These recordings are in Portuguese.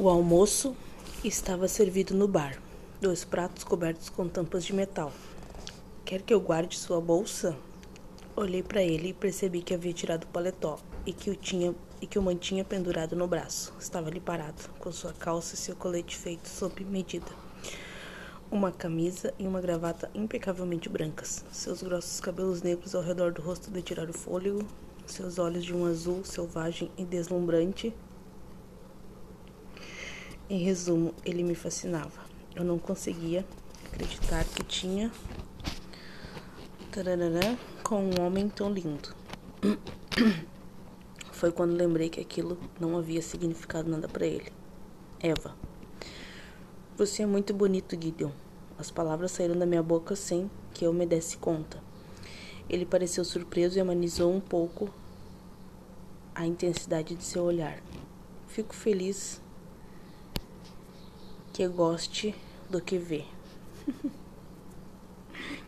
O almoço estava servido no bar. Dois pratos cobertos com tampas de metal. Quer que eu guarde sua bolsa? Olhei para ele e percebi que havia tirado o paletó e que o tinha e que o mantinha pendurado no braço. Estava ali parado, com sua calça e seu colete feito sob medida. Uma camisa e uma gravata impecavelmente brancas. Seus grossos cabelos negros ao redor do rosto de tirar o fôlego. Seus olhos de um azul selvagem e deslumbrante. Em resumo, ele me fascinava. Eu não conseguia acreditar que tinha com um homem tão lindo. Foi quando lembrei que aquilo não havia significado nada para ele. Eva. Você é muito bonito, Gideon. As palavras saíram da minha boca sem que eu me desse conta. Ele pareceu surpreso e amenizou um pouco a intensidade de seu olhar. Fico feliz que goste do que vê.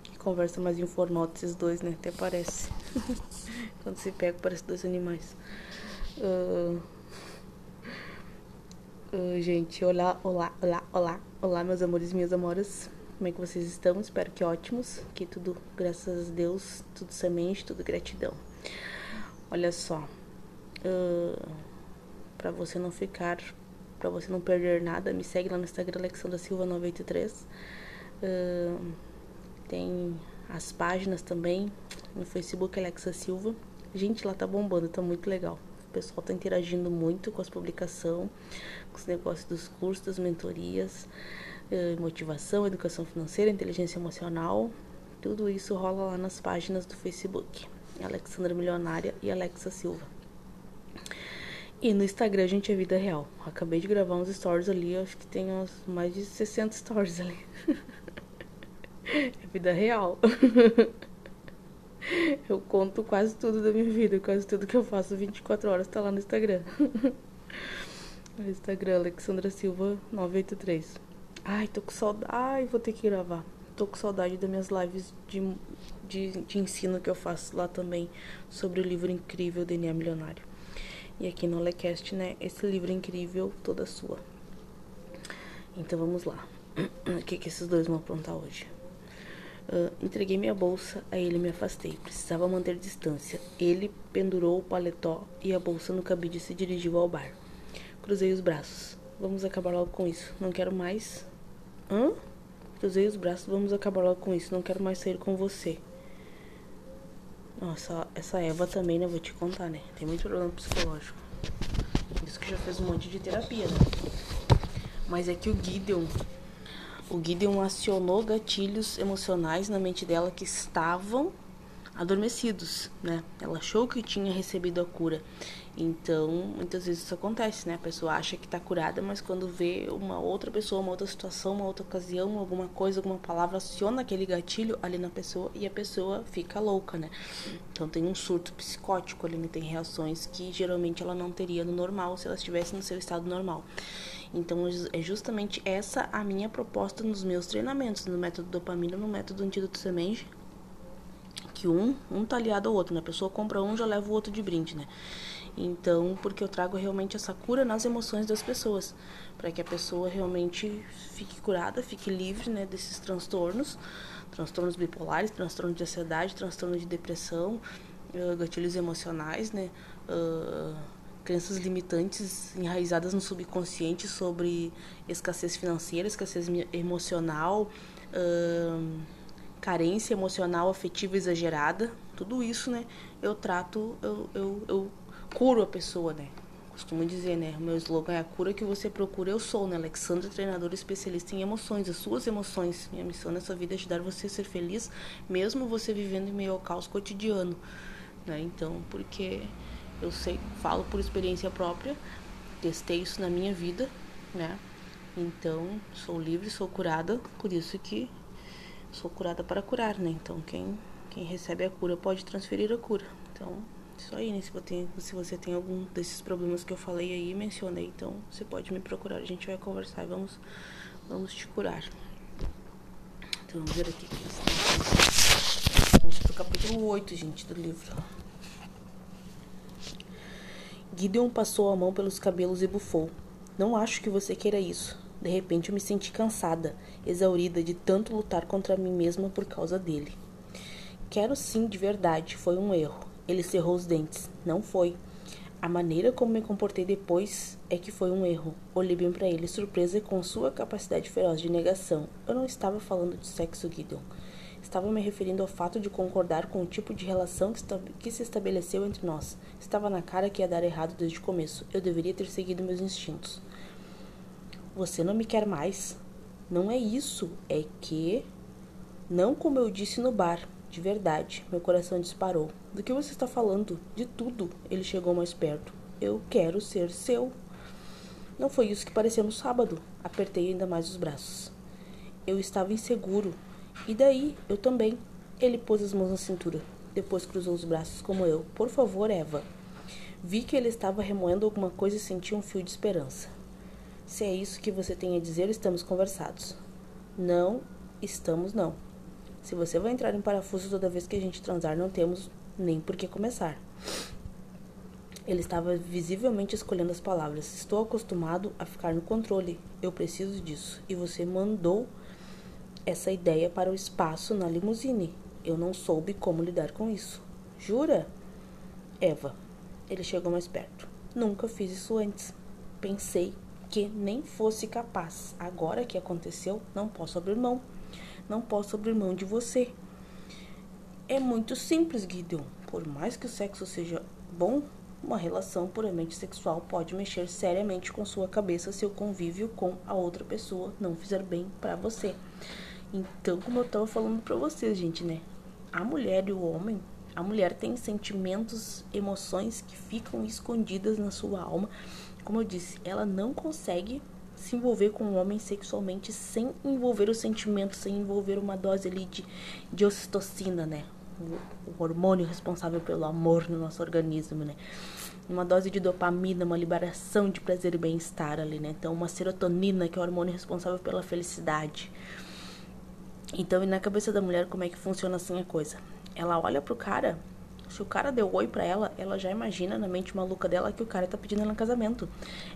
que conversa mais informal desses dois, né? Até parece. Quando se pega, parece dois animais. Uh, uh, gente, olá, olá, olá, olá, olá, meus amores e minhas amoras. Como é que vocês estão? Espero que ótimos. Que tudo, graças a Deus, tudo semente, tudo gratidão. Olha só, uh, para você não ficar, para você não perder nada, me segue lá no Instagram Alexandra Silva 93. Uh, tem as páginas também no Facebook Alexa Silva. Gente, lá tá bombando, tá muito legal. O pessoal tá interagindo muito com as publicações, com os negócios dos cursos, das mentorias, eh, motivação, educação financeira, inteligência emocional. Tudo isso rola lá nas páginas do Facebook. Alexandra Milionária e Alexa Silva. E no Instagram, gente, é vida real. Acabei de gravar uns stories ali, acho que tem uns, mais de 60 stories ali. é vida real. Eu conto quase tudo da minha vida, quase tudo que eu faço 24 horas tá lá no Instagram. no Instagram, Alexandra Silva 983. Ai, tô com saudade. Ai, vou ter que gravar. Tô com saudade das minhas lives de, de, de ensino que eu faço lá também sobre o livro incrível DNA Milionário. E aqui no Alecast, né? Esse livro incrível, toda sua. Então vamos lá. O que, que esses dois vão aprontar hoje? Uh, entreguei minha bolsa, a ele me afastei. Precisava manter distância. Ele pendurou o paletó e a bolsa no cabide se dirigiu ao bar. Cruzei os braços. Vamos acabar logo com isso. Não quero mais. Hã? Cruzei os braços. Vamos acabar logo com isso. Não quero mais sair com você. Nossa, essa Eva também, né? Vou te contar, né? Tem muito problema psicológico. Isso que já fez um monte de terapia, né? Mas é que o Gideon o Gideon acionou gatilhos emocionais na mente dela que estavam adormecidos, né? Ela achou que tinha recebido a cura. Então, muitas vezes isso acontece, né? A pessoa acha que está curada, mas quando vê uma outra pessoa, uma outra situação, uma outra ocasião, alguma coisa, alguma palavra, aciona aquele gatilho ali na pessoa e a pessoa fica louca, né? Então tem um surto psicótico ali, né? tem reações que geralmente ela não teria no normal se ela estivesse no seu estado normal. Então é justamente essa a minha proposta nos meus treinamentos, no método dopamina, no método antídoto semente, que um, um tá aliado ao outro, né? A pessoa compra um, já leva o outro de brinde, né? Então, porque eu trago realmente essa cura nas emoções das pessoas, para que a pessoa realmente fique curada, fique livre, né, desses transtornos, transtornos bipolares, transtorno de ansiedade, transtorno de depressão, uh, gatilhos emocionais, né, uh, crenças limitantes enraizadas no subconsciente sobre escassez financeira, escassez emocional, uh, carência emocional afetiva exagerada, tudo isso, né? Eu trato, eu, eu, eu curo a pessoa, né? Costumo dizer, né? O meu slogan é a cura que você procura, eu sou, né? Alexandra, treinadora especialista em emoções, as suas emoções. Minha missão nessa vida é ajudar você a ser feliz, mesmo você vivendo em meio ao caos cotidiano, né? Então, porque eu sei, falo por experiência própria, testei isso na minha vida, né? Então, sou livre, sou curada, por isso que sou curada para curar, né? Então, quem, quem recebe a cura pode transferir a cura. Então, isso aí, né? Se você, tem, se você tem algum desses problemas que eu falei aí, mencionei, então você pode me procurar, a gente vai conversar e vamos, vamos te curar. Então, vamos ver aqui. A gente tá no capítulo 8, gente, do livro. Gideon passou a mão pelos cabelos e bufou. Não acho que você queira isso. De repente eu me senti cansada, exaurida de tanto lutar contra mim mesma por causa dele. Quero sim, de verdade, foi um erro. Ele cerrou os dentes. Não foi. A maneira como me comportei depois é que foi um erro. Olhei bem para ele, surpresa com sua capacidade feroz de negação. Eu não estava falando de sexo, Gideon. Estava me referindo ao fato de concordar com o tipo de relação que, que se estabeleceu entre nós. Estava na cara que ia dar errado desde o começo. Eu deveria ter seguido meus instintos. Você não me quer mais? Não é isso. É que. Não como eu disse no bar. De verdade. Meu coração disparou. Do que você está falando? De tudo. Ele chegou mais perto. Eu quero ser seu. Não foi isso que pareceu no sábado. Apertei ainda mais os braços. Eu estava inseguro. E daí, eu também. Ele pôs as mãos na cintura. Depois cruzou os braços como eu. Por favor, Eva. Vi que ele estava remoendo alguma coisa e senti um fio de esperança. Se é isso que você tem a dizer, estamos conversados. Não, estamos não. Se você vai entrar em parafuso toda vez que a gente transar, não temos nem por que começar. Ele estava visivelmente escolhendo as palavras. Estou acostumado a ficar no controle. Eu preciso disso. E você mandou essa ideia para o espaço na limusine. Eu não soube como lidar com isso. Jura? Eva. Ele chegou mais perto. Nunca fiz isso antes. Pensei que nem fosse capaz. Agora que aconteceu, não posso abrir mão. Não posso abrir mão de você. É muito simples, Gideon. Por mais que o sexo seja bom, uma relação puramente sexual pode mexer seriamente com sua cabeça se o convívio com a outra pessoa não fizer bem para você. Então, como eu tava falando pra vocês, gente, né? A mulher e o homem, a mulher tem sentimentos, emoções que ficam escondidas na sua alma. Como eu disse, ela não consegue se envolver com um homem sexualmente sem envolver o sentimento, sem envolver uma dose ali de, de ocitocina, né? O, o hormônio responsável pelo amor no nosso organismo, né? Uma dose de dopamina, uma liberação de prazer e bem-estar ali, né? Então, uma serotonina, que é o hormônio responsável pela felicidade. Então, e na cabeça da mulher, como é que funciona assim a coisa? Ela olha pro cara, se o cara deu oi pra ela, ela já imagina na mente maluca dela que o cara tá pedindo ela em casamento.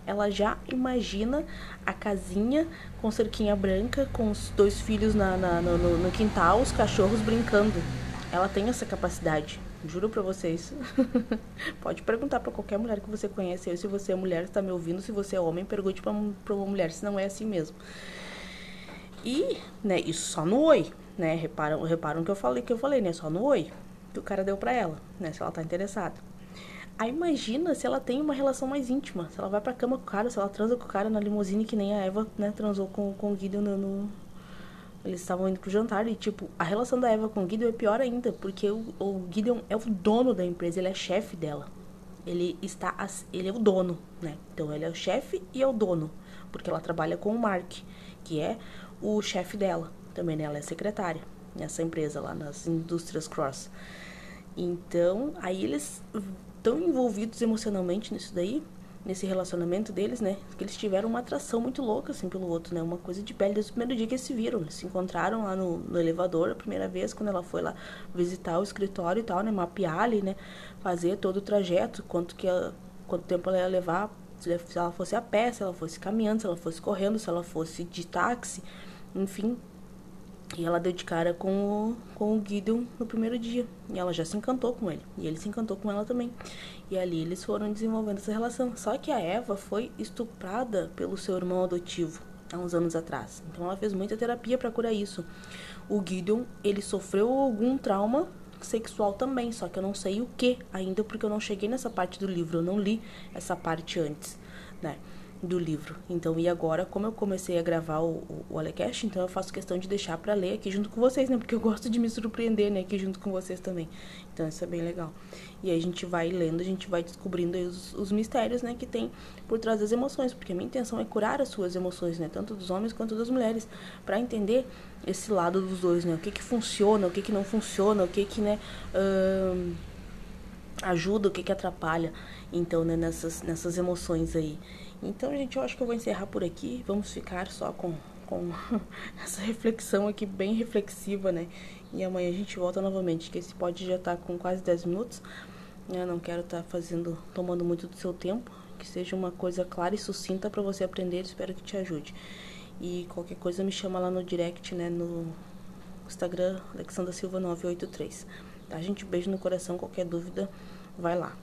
Ela já imagina a casinha com cerquinha branca, com os dois filhos na, na no, no, quintal, os cachorros brincando. Ela tem essa capacidade. Juro pra vocês. Pode perguntar para qualquer mulher que você conhece. Eu, se você é mulher, está me ouvindo. Se você é homem, pergunte pra, pra uma mulher se não é assim mesmo. E, né, isso só no oi, né? Reparam, reparam que eu falei que eu falei, né? Só no oi o cara deu para ela, né? Se ela tá interessada. Aí imagina se ela tem uma relação mais íntima, se ela vai pra cama com o cara, se ela transa com o cara na limusine que nem a Eva, né, transou com, com o Gideon no, no... Eles estavam indo pro jantar e, tipo, a relação da Eva com o Gideon é pior ainda, porque o, o Gideon é o dono da empresa, ele é chefe dela. Ele está, ele é o dono, né? Então ele é o chefe e é o dono, porque ela trabalha com o Mark, que é o chefe dela. Também né, ela é secretária nessa empresa lá nas indústrias Cross. Então, aí eles estão envolvidos emocionalmente nisso daí, nesse relacionamento deles, né? Que eles tiveram uma atração muito louca, assim, pelo outro, né? Uma coisa de pele desde o primeiro dia que eles se viram. Eles se encontraram lá no, no elevador a primeira vez, quando ela foi lá visitar o escritório e tal, né? Mapear ali, né? Fazer todo o trajeto, quanto, que ela, quanto tempo ela ia levar, se ela fosse a pé, se ela fosse caminhando, se ela fosse correndo, se ela fosse de táxi enfim. E ela deu de cara com o, com o Gideon no primeiro dia. E ela já se encantou com ele. E ele se encantou com ela também. E ali eles foram desenvolvendo essa relação. Só que a Eva foi estuprada pelo seu irmão adotivo há uns anos atrás. Então ela fez muita terapia para curar isso. O Gideon, ele sofreu algum trauma sexual também, só que eu não sei o que ainda porque eu não cheguei nessa parte do livro, eu não li essa parte antes, né? Do livro. Então, e agora, como eu comecei a gravar o, o, o Alecast, então eu faço questão de deixar para ler aqui junto com vocês, né? Porque eu gosto de me surpreender, né? Aqui junto com vocês também. Então, isso é bem legal. E aí a gente vai lendo, a gente vai descobrindo os, os mistérios, né? Que tem por trás das emoções. Porque a minha intenção é curar as suas emoções, né? Tanto dos homens quanto das mulheres. para entender esse lado dos dois, né? O que que funciona, o que que não funciona, o que que, né... Hum, ajuda, o que que atrapalha. Então, né? Nessas, nessas emoções aí. Então, gente, eu acho que eu vou encerrar por aqui. Vamos ficar só com, com essa reflexão aqui, bem reflexiva, né? E amanhã a gente volta novamente, que esse pode já tá com quase 10 minutos. Eu não quero estar tá fazendo, tomando muito do seu tempo. que seja uma coisa clara e sucinta para você aprender. Espero que te ajude. E qualquer coisa me chama lá no direct, né, no Instagram Alexandra Silva 983. Tá, gente? Beijo no coração. Qualquer dúvida, vai lá.